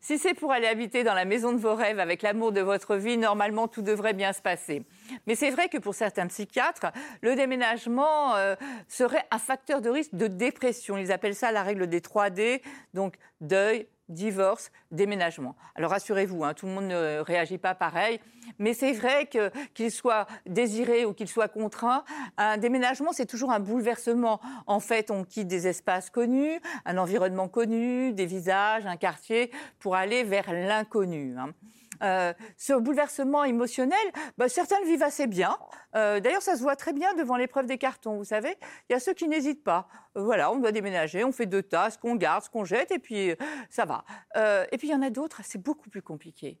Si c'est pour aller habiter dans la maison de vos rêves avec l'amour de votre vie, normalement tout devrait bien se passer. Mais c'est vrai que pour certains psychiatres, le déménagement euh, serait un facteur de risque de dépression. Ils appellent ça la règle des 3 D, donc deuil, divorce, déménagement. Alors rassurez-vous, hein, tout le monde ne réagit pas pareil, mais c'est vrai qu'il soit désiré ou qu'il soit contraint, un déménagement c'est toujours un bouleversement. En fait, on quitte des espaces connus, un environnement connu, des visages, un quartier, pour aller vers l'inconnu. hein. Euh, ce bouleversement émotionnel, bah, certains le vivent assez bien. Euh, D'ailleurs, ça se voit très bien devant l'épreuve des cartons. Vous savez, il y a ceux qui n'hésitent pas. Euh, voilà, on doit déménager, on fait deux tas, ce qu'on garde, ce qu'on jette, et puis ça va. Et puis il y en a d'autres, c'est beaucoup plus compliqué.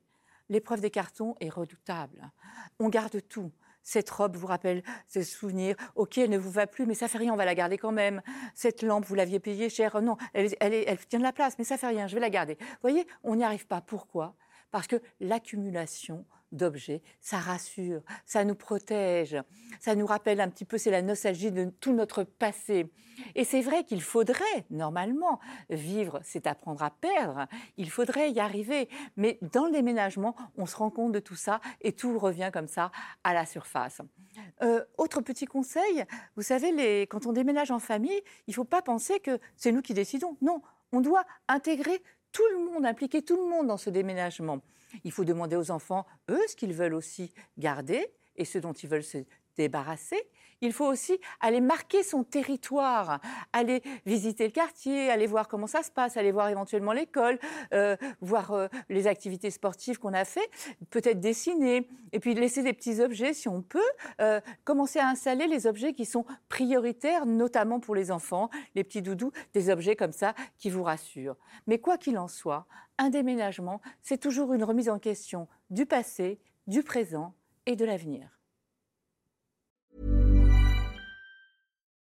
L'épreuve des cartons est redoutable. On garde tout. Cette robe vous rappelle ces souvenirs. Ok, elle ne vous va plus, mais ça fait rien, on va la garder quand même. Cette lampe, vous l'aviez payée cher. Non, elle, elle tient de la place, mais ça fait rien, je vais la garder. Vous voyez, on n'y arrive pas. Pourquoi? Parce que l'accumulation d'objets, ça rassure, ça nous protège, ça nous rappelle un petit peu, c'est la nostalgie de tout notre passé. Et c'est vrai qu'il faudrait, normalement, vivre, c'est apprendre à perdre, il faudrait y arriver. Mais dans le déménagement, on se rend compte de tout ça et tout revient comme ça à la surface. Euh, autre petit conseil, vous savez, quand on déménage en famille, il ne faut pas penser que c'est nous qui décidons. Non, on doit intégrer tout le monde, impliquer tout le monde dans ce déménagement. Il faut demander aux enfants, eux, ce qu'ils veulent aussi garder et ce dont ils veulent se débarrasser. Il faut aussi aller marquer son territoire, aller visiter le quartier, aller voir comment ça se passe, aller voir éventuellement l'école, euh, voir euh, les activités sportives qu'on a fait, peut-être dessiner, et puis laisser des petits objets si on peut, euh, commencer à installer les objets qui sont prioritaires, notamment pour les enfants, les petits doudous, des objets comme ça qui vous rassurent. Mais quoi qu'il en soit, un déménagement, c'est toujours une remise en question du passé, du présent et de l'avenir.